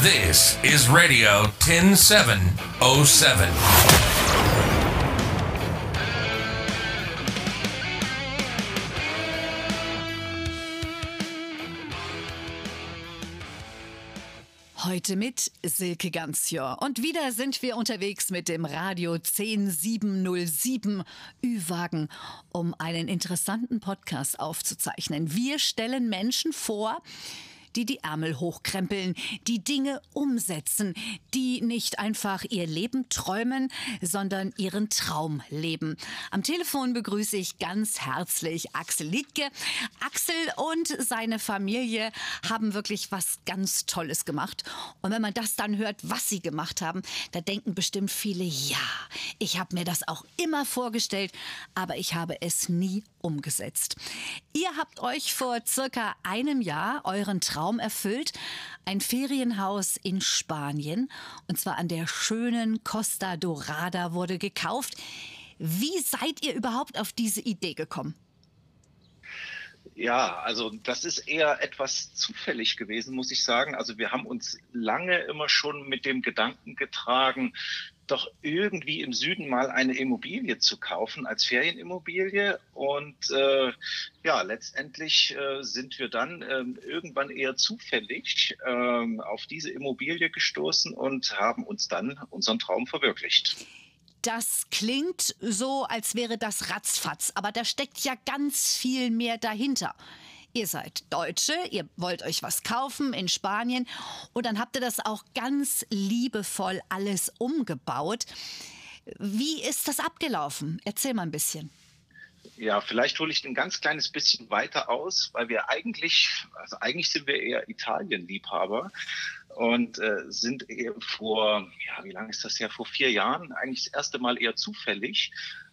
This is Radio 10707. Heute mit Silke Ganzjör. Und wieder sind wir unterwegs mit dem Radio 10707 Ü-Wagen, um einen interessanten Podcast aufzuzeichnen. Wir stellen Menschen vor, die Ärmel hochkrempeln, die Dinge umsetzen, die nicht einfach ihr Leben träumen, sondern ihren Traum leben. Am Telefon begrüße ich ganz herzlich Axel Liedke. Axel und seine Familie haben wirklich was ganz Tolles gemacht. Und wenn man das dann hört, was sie gemacht haben, da denken bestimmt viele, ja, ich habe mir das auch immer vorgestellt, aber ich habe es nie umgesetzt. Ihr habt euch vor circa einem Jahr euren Traum erfüllt, ein Ferienhaus in Spanien, und zwar an der schönen Costa Dorada wurde gekauft. Wie seid ihr überhaupt auf diese Idee gekommen? Ja, also das ist eher etwas zufällig gewesen, muss ich sagen. Also wir haben uns lange immer schon mit dem Gedanken getragen, doch irgendwie im Süden mal eine Immobilie zu kaufen als Ferienimmobilie. Und äh, ja, letztendlich äh, sind wir dann äh, irgendwann eher zufällig äh, auf diese Immobilie gestoßen und haben uns dann unseren Traum verwirklicht. Das klingt so, als wäre das ratzfatz, aber da steckt ja ganz viel mehr dahinter. Ihr seid Deutsche, ihr wollt euch was kaufen in Spanien und dann habt ihr das auch ganz liebevoll alles umgebaut. Wie ist das abgelaufen? Erzähl mal ein bisschen. Ja, vielleicht hole ich ein ganz kleines bisschen weiter aus, weil wir eigentlich, also eigentlich sind wir eher Italien-Liebhaber und äh, sind vor, ja, wie lange ist das her? Vor vier Jahren eigentlich das erste Mal eher zufällig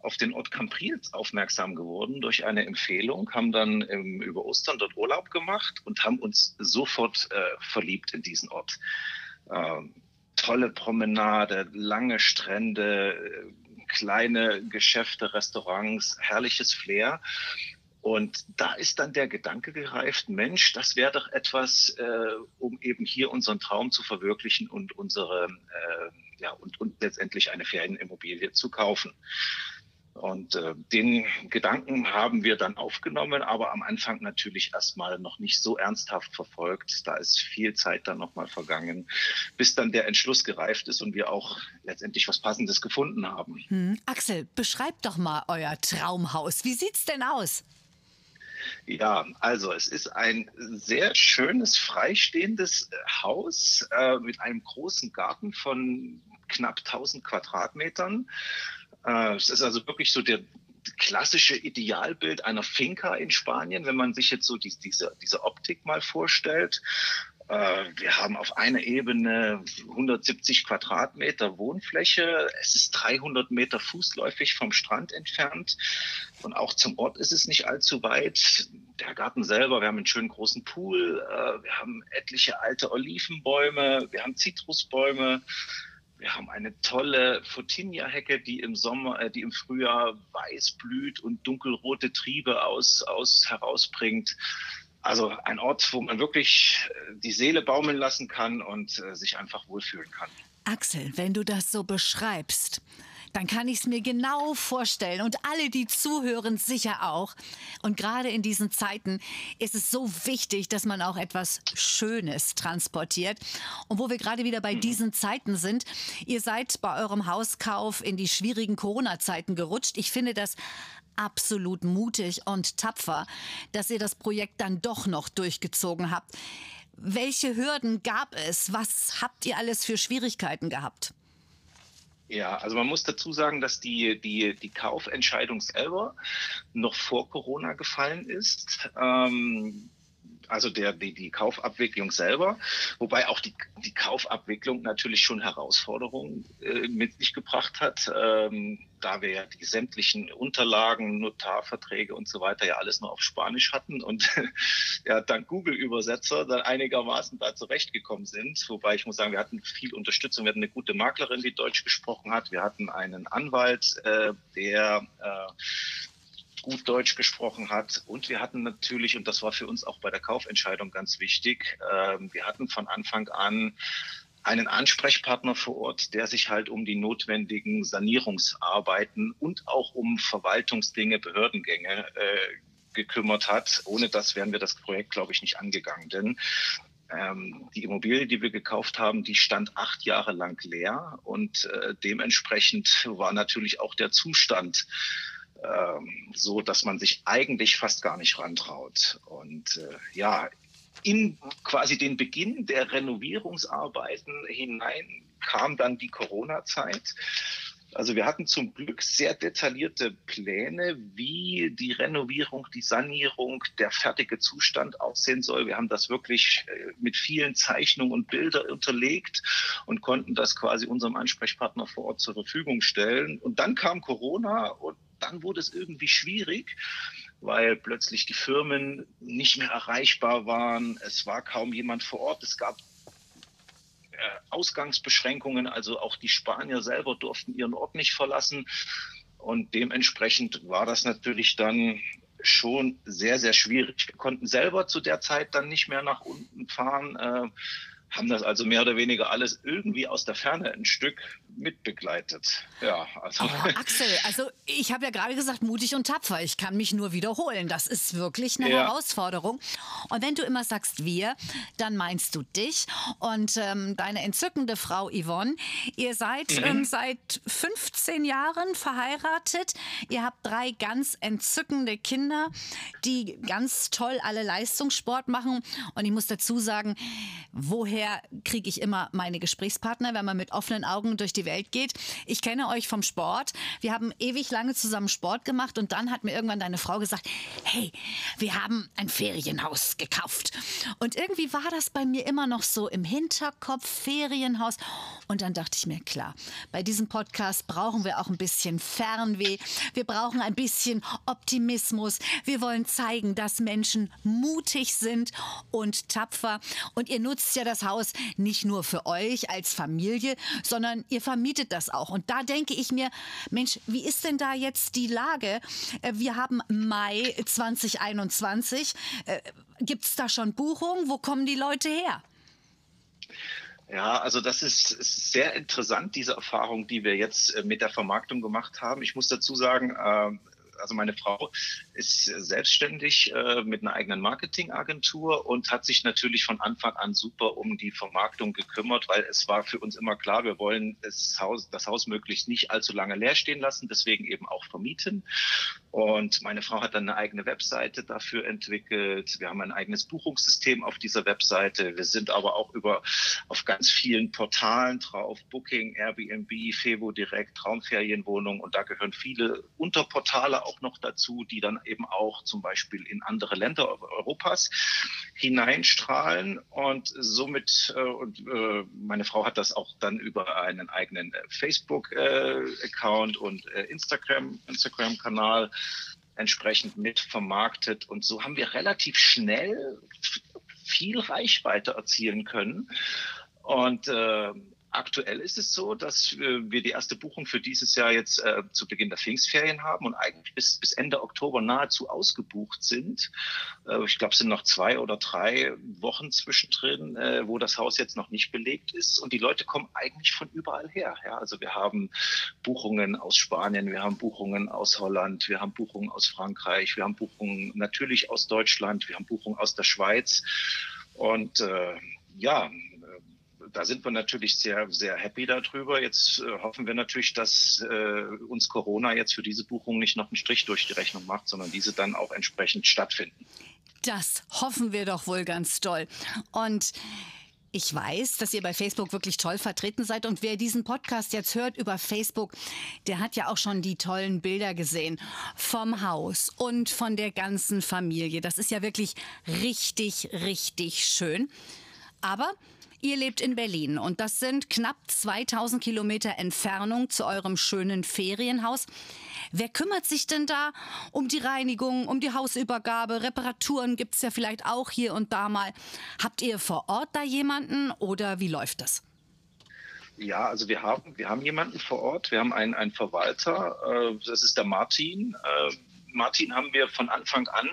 auf den Ort Camprils aufmerksam geworden durch eine Empfehlung, haben dann ähm, über Ostern dort Urlaub gemacht und haben uns sofort äh, verliebt in diesen Ort. Ähm, tolle Promenade, lange Strände, äh, kleine Geschäfte, Restaurants, herrliches Flair. Und da ist dann der Gedanke gereift, Mensch, das wäre doch etwas, äh, um eben hier unseren Traum zu verwirklichen und unsere, äh, ja, und, und letztendlich eine Ferienimmobilie zu kaufen. Und äh, den Gedanken haben wir dann aufgenommen, aber am Anfang natürlich erstmal noch nicht so ernsthaft verfolgt. Da ist viel Zeit dann nochmal vergangen, bis dann der Entschluss gereift ist und wir auch letztendlich was Passendes gefunden haben. Hm. Axel, beschreibt doch mal euer Traumhaus. Wie sieht's denn aus? Ja, also es ist ein sehr schönes, freistehendes Haus äh, mit einem großen Garten von knapp 1000 Quadratmetern. Äh, es ist also wirklich so der klassische Idealbild einer Finca in Spanien, wenn man sich jetzt so die, diese, diese Optik mal vorstellt. Äh, wir haben auf einer Ebene 170 Quadratmeter Wohnfläche. Es ist 300 Meter fußläufig vom Strand entfernt. Und auch zum Ort ist es nicht allzu weit. Der Garten selber, wir haben einen schönen großen Pool. Äh, wir haben etliche alte Olivenbäume. Wir haben Zitrusbäume. Wir haben eine tolle Fotinia-Hecke, die im Sommer, äh, die im Frühjahr weiß blüht und dunkelrote Triebe aus, aus herausbringt. Also ein Ort, wo man wirklich äh, die Seele baumeln lassen kann und äh, sich einfach wohlfühlen kann. Axel, wenn du das so beschreibst, dann kann ich es mir genau vorstellen und alle, die zuhören, sicher auch. Und gerade in diesen Zeiten ist es so wichtig, dass man auch etwas Schönes transportiert. Und wo wir gerade wieder bei mhm. diesen Zeiten sind, ihr seid bei eurem Hauskauf in die schwierigen Corona-Zeiten gerutscht. Ich finde das absolut mutig und tapfer, dass ihr das Projekt dann doch noch durchgezogen habt. Welche Hürden gab es? Was habt ihr alles für Schwierigkeiten gehabt? Ja, also man muss dazu sagen, dass die, die, die Kaufentscheidung selber noch vor Corona gefallen ist. Ähm, also der, die, die Kaufabwicklung selber, wobei auch die, die Kaufabwicklung natürlich schon Herausforderungen äh, mit sich gebracht hat, ähm, da wir ja die sämtlichen Unterlagen, Notarverträge und so weiter ja alles nur auf Spanisch hatten und ja dank Google-Übersetzer dann einigermaßen da zurechtgekommen sind. Wobei ich muss sagen, wir hatten viel Unterstützung, wir hatten eine gute Maklerin, die Deutsch gesprochen hat, wir hatten einen Anwalt, äh, der äh, gut Deutsch gesprochen hat. Und wir hatten natürlich, und das war für uns auch bei der Kaufentscheidung ganz wichtig, äh, wir hatten von Anfang an einen Ansprechpartner vor Ort, der sich halt um die notwendigen Sanierungsarbeiten und auch um Verwaltungsdinge, Behördengänge äh, gekümmert hat. Ohne das wären wir das Projekt, glaube ich, nicht angegangen. Denn ähm, die Immobilie, die wir gekauft haben, die stand acht Jahre lang leer und äh, dementsprechend war natürlich auch der Zustand ähm, so, dass man sich eigentlich fast gar nicht rantraut. Und äh, ja, in quasi den Beginn der Renovierungsarbeiten hinein kam dann die Corona-Zeit. Also wir hatten zum Glück sehr detaillierte Pläne, wie die Renovierung, die Sanierung, der fertige Zustand aussehen soll. Wir haben das wirklich äh, mit vielen Zeichnungen und Bildern unterlegt und konnten das quasi unserem Ansprechpartner vor Ort zur Verfügung stellen. Und dann kam Corona und dann wurde es irgendwie schwierig weil plötzlich die Firmen nicht mehr erreichbar waren. Es war kaum jemand vor Ort. Es gab äh, Ausgangsbeschränkungen, also auch die Spanier selber durften ihren Ort nicht verlassen. Und dementsprechend war das natürlich dann schon sehr, sehr schwierig. Wir konnten selber zu der Zeit dann nicht mehr nach unten fahren. Haben das also mehr oder weniger alles irgendwie aus der Ferne ein Stück mitbegleitet. Ja, also. Oh, Axel, also ich habe ja gerade gesagt, mutig und tapfer. Ich kann mich nur wiederholen. Das ist wirklich eine ja. Herausforderung. Und wenn du immer sagst wir, dann meinst du dich und ähm, deine entzückende Frau Yvonne. Ihr seid mhm. ähm, seit 15 Jahren verheiratet. Ihr habt drei ganz entzückende Kinder, die ganz toll alle Leistungssport machen. Und ich muss dazu sagen, woher woher kriege ich immer meine Gesprächspartner, wenn man mit offenen Augen durch die Welt geht. Ich kenne euch vom Sport. Wir haben ewig lange zusammen Sport gemacht und dann hat mir irgendwann deine Frau gesagt, hey, wir haben ein Ferienhaus gekauft. Und irgendwie war das bei mir immer noch so im Hinterkopf, Ferienhaus. Und dann dachte ich mir, klar, bei diesem Podcast brauchen wir auch ein bisschen Fernweh. Wir brauchen ein bisschen Optimismus. Wir wollen zeigen, dass Menschen mutig sind und tapfer. Und ihr nutzt ja das Haus nicht nur für euch als Familie, sondern ihr vermietet das auch. Und da denke ich mir, Mensch, wie ist denn da jetzt die Lage? Äh, wir haben Mai 2021. Gibt es da schon Buchungen? Wo kommen die Leute her? Ja, also das ist, sehr interessant, diese Erfahrung, die wir jetzt äh, mit der Vermarktung gemacht haben. Ich muss dazu sagen, äh, also meine Frau ist selbstständig äh, mit einer eigenen Marketingagentur und hat sich natürlich von Anfang an super um die Vermarktung gekümmert, weil es war für uns immer klar, wir wollen das Haus, das Haus möglichst nicht allzu lange leer stehen lassen, deswegen eben auch vermieten. Und meine Frau hat dann eine eigene Webseite dafür entwickelt. Wir haben ein eigenes Buchungssystem auf dieser Webseite. Wir sind aber auch über auf ganz vielen Portalen drauf, Booking, Airbnb, Fevo Direkt, Traumferienwohnung und da gehören viele Unterportale auch noch dazu, die dann eben auch zum Beispiel in andere Länder Europas hineinstrahlen und somit äh, und äh, meine Frau hat das auch dann über einen eigenen äh, Facebook äh, Account und Instagram Instagram Kanal entsprechend mit vermarktet und so haben wir relativ schnell viel Reichweite erzielen können. Und äh, Aktuell ist es so, dass wir die erste Buchung für dieses Jahr jetzt äh, zu Beginn der Pfingstferien haben und eigentlich bis, bis Ende Oktober nahezu ausgebucht sind. Äh, ich glaube, es sind noch zwei oder drei Wochen zwischendrin, äh, wo das Haus jetzt noch nicht belegt ist. Und die Leute kommen eigentlich von überall her. Ja? Also wir haben Buchungen aus Spanien, wir haben Buchungen aus Holland, wir haben Buchungen aus Frankreich, wir haben Buchungen natürlich aus Deutschland, wir haben Buchungen aus der Schweiz. Und äh, ja, da sind wir natürlich sehr, sehr happy darüber. Jetzt äh, hoffen wir natürlich, dass äh, uns Corona jetzt für diese Buchung nicht noch einen Strich durch die Rechnung macht, sondern diese dann auch entsprechend stattfinden. Das hoffen wir doch wohl ganz doll. Und ich weiß, dass ihr bei Facebook wirklich toll vertreten seid und wer diesen Podcast jetzt hört über Facebook, der hat ja auch schon die tollen Bilder gesehen vom Haus und von der ganzen Familie. Das ist ja wirklich richtig, richtig schön. Aber Ihr lebt in Berlin und das sind knapp 2000 Kilometer Entfernung zu eurem schönen Ferienhaus. Wer kümmert sich denn da um die Reinigung, um die Hausübergabe? Reparaturen gibt es ja vielleicht auch hier und da mal. Habt ihr vor Ort da jemanden oder wie läuft das? Ja, also wir haben, wir haben jemanden vor Ort. Wir haben einen, einen Verwalter. Äh, das ist der Martin. Äh, Martin haben wir von Anfang an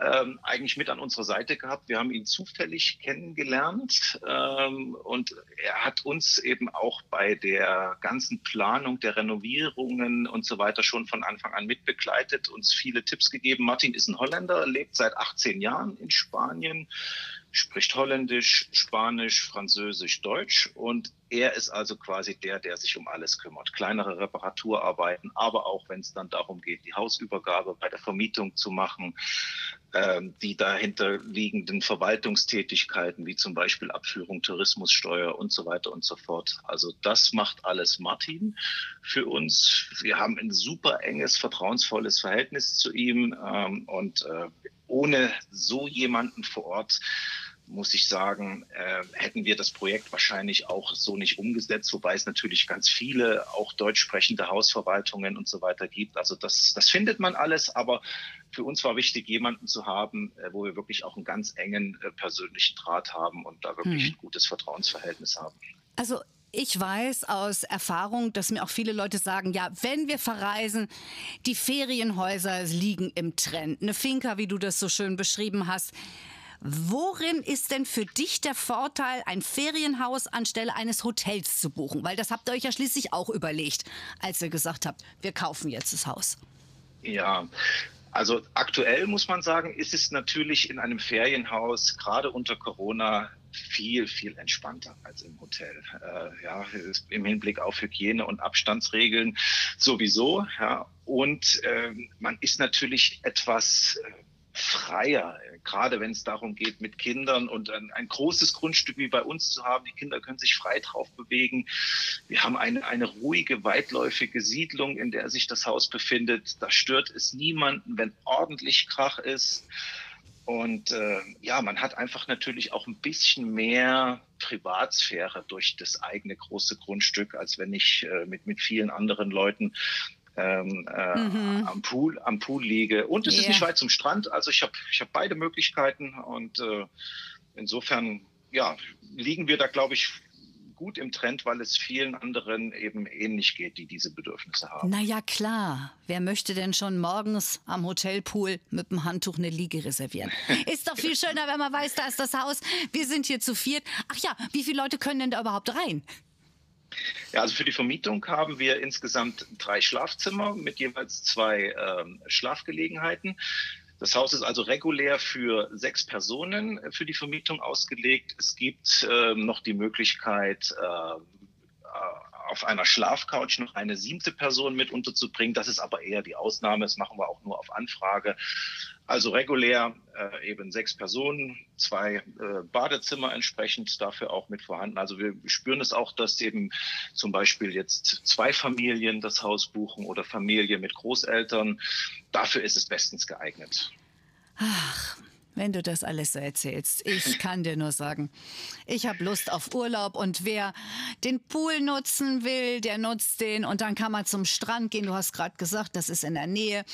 ähm, eigentlich mit an unserer Seite gehabt. Wir haben ihn zufällig kennengelernt ähm, und er hat uns eben auch bei der ganzen Planung der Renovierungen und so weiter schon von Anfang an mitbegleitet, uns viele Tipps gegeben. Martin ist ein Holländer, lebt seit 18 Jahren in Spanien spricht Holländisch, Spanisch, Französisch, Deutsch und er ist also quasi der, der sich um alles kümmert. Kleinere Reparaturarbeiten, aber auch wenn es dann darum geht, die Hausübergabe bei der Vermietung zu machen, ähm, die dahinter liegenden Verwaltungstätigkeiten, wie zum Beispiel Abführung, Tourismussteuer und so weiter und so fort. Also das macht alles Martin für uns. Wir haben ein super enges, vertrauensvolles Verhältnis zu ihm ähm, und äh, ohne so jemanden vor Ort muss ich sagen, äh, hätten wir das Projekt wahrscheinlich auch so nicht umgesetzt, wobei es natürlich ganz viele auch deutsch sprechende Hausverwaltungen und so weiter gibt. Also das, das findet man alles, aber für uns war wichtig, jemanden zu haben, äh, wo wir wirklich auch einen ganz engen äh, persönlichen Draht haben und da wirklich hm. ein gutes Vertrauensverhältnis haben. Also ich weiß aus Erfahrung, dass mir auch viele Leute sagen, ja, wenn wir verreisen, die Ferienhäuser liegen im Trend. Eine Finca, wie du das so schön beschrieben hast. Worin ist denn für dich der Vorteil, ein Ferienhaus anstelle eines Hotels zu buchen? Weil das habt ihr euch ja schließlich auch überlegt, als ihr gesagt habt, wir kaufen jetzt das Haus. Ja, also aktuell muss man sagen, ist es natürlich in einem Ferienhaus, gerade unter Corona, viel, viel entspannter als im Hotel. Äh, ja, im Hinblick auf Hygiene und Abstandsregeln sowieso. Ja, und äh, man ist natürlich etwas äh, freier, gerade wenn es darum geht, mit Kindern und ein, ein, großes Grundstück wie bei uns zu haben. Die Kinder können sich frei drauf bewegen. Wir haben eine, eine ruhige, weitläufige Siedlung, in der sich das Haus befindet. Da stört es niemanden, wenn ordentlich Krach ist. Und äh, ja, man hat einfach natürlich auch ein bisschen mehr Privatsphäre durch das eigene große Grundstück, als wenn ich äh, mit, mit vielen anderen Leuten ähm, äh, mhm. am Pool am Pool liege. Und es yeah. ist nicht weit zum Strand. Also ich habe ich hab beide Möglichkeiten und äh, insofern ja liegen wir da glaube ich gut im Trend, weil es vielen anderen eben ähnlich geht, die diese Bedürfnisse haben. Na ja, klar. Wer möchte denn schon morgens am Hotelpool mit dem Handtuch eine Liege reservieren? Ist doch viel schöner, wenn man weiß, da ist das Haus. Wir sind hier zu viert. Ach ja, wie viele Leute können denn da überhaupt rein? Ja, also für die Vermietung haben wir insgesamt drei Schlafzimmer mit jeweils zwei ähm, Schlafgelegenheiten. Das Haus ist also regulär für sechs Personen für die Vermietung ausgelegt. Es gibt äh, noch die Möglichkeit, äh, auf einer Schlafcouch noch eine siebte Person mit unterzubringen. Das ist aber eher die Ausnahme. Das machen wir auch nur auf Anfrage. Also regulär äh, eben sechs Personen, zwei äh, Badezimmer entsprechend dafür auch mit vorhanden. Also wir spüren es auch, dass eben zum Beispiel jetzt zwei Familien das Haus buchen oder Familie mit Großeltern. Dafür ist es bestens geeignet. Ach, wenn du das alles so erzählst. Ich kann dir nur sagen, ich habe Lust auf Urlaub und wer den Pool nutzen will, der nutzt den und dann kann man zum Strand gehen. Du hast gerade gesagt, das ist in der Nähe.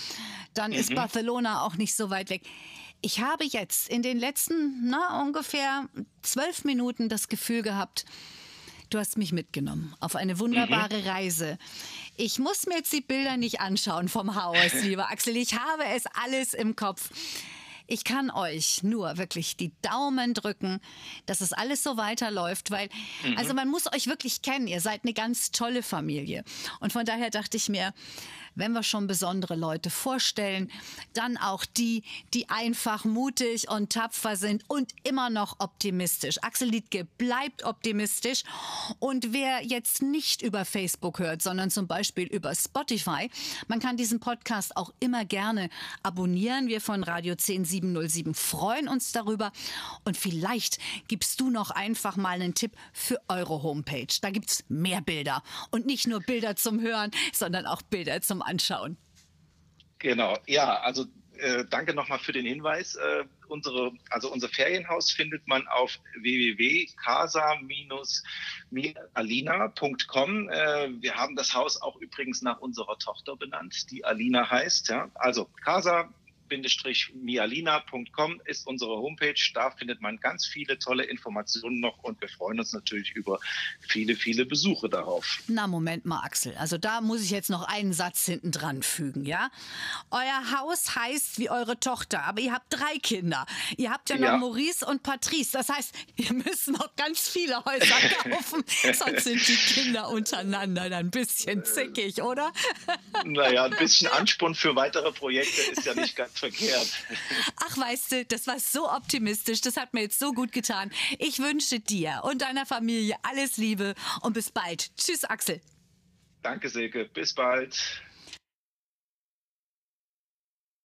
Dann mhm. ist Barcelona auch nicht so weit weg. Ich habe jetzt in den letzten na, ungefähr zwölf Minuten das Gefühl gehabt, du hast mich mitgenommen auf eine wunderbare mhm. Reise. Ich muss mir jetzt die Bilder nicht anschauen vom Haus, lieber Axel. Ich habe es alles im Kopf. Ich kann euch nur wirklich die Daumen drücken, dass es alles so weiterläuft, weil, mhm. also man muss euch wirklich kennen. Ihr seid eine ganz tolle Familie. Und von daher dachte ich mir, wenn wir schon besondere Leute vorstellen, dann auch die, die einfach mutig und tapfer sind und immer noch optimistisch. Axel Liedke bleibt optimistisch. Und wer jetzt nicht über Facebook hört, sondern zum Beispiel über Spotify, man kann diesen Podcast auch immer gerne abonnieren. Wir von Radio 10707 freuen uns darüber. Und vielleicht gibst du noch einfach mal einen Tipp für eure Homepage. Da gibt es mehr Bilder. Und nicht nur Bilder zum Hören, sondern auch Bilder zum anschauen. Genau, ja, also äh, danke nochmal für den Hinweis. Äh, unsere, also unser Ferienhaus findet man auf www.casa-alina.com. Äh, wir haben das Haus auch übrigens nach unserer Tochter benannt, die Alina heißt. Ja? Also Casa mialina.com ist unsere Homepage. Da findet man ganz viele tolle Informationen noch und wir freuen uns natürlich über viele, viele Besuche darauf. Na, Moment mal, Axel. Also da muss ich jetzt noch einen Satz hinten dran fügen, ja? Euer Haus heißt wie eure Tochter, aber ihr habt drei Kinder. Ihr habt ja noch ja. Maurice und Patrice. Das heißt, ihr müsst noch ganz viele Häuser kaufen, sonst sind die Kinder untereinander dann ein bisschen zickig, oder? Naja, ein bisschen Ansporn für weitere Projekte ist ja nicht ganz verkehrt. Ach, weißt du, das war so optimistisch. Das hat mir jetzt so gut getan. Ich wünsche dir und deiner Familie alles Liebe und bis bald. Tschüss, Axel. Danke, Silke. Bis bald.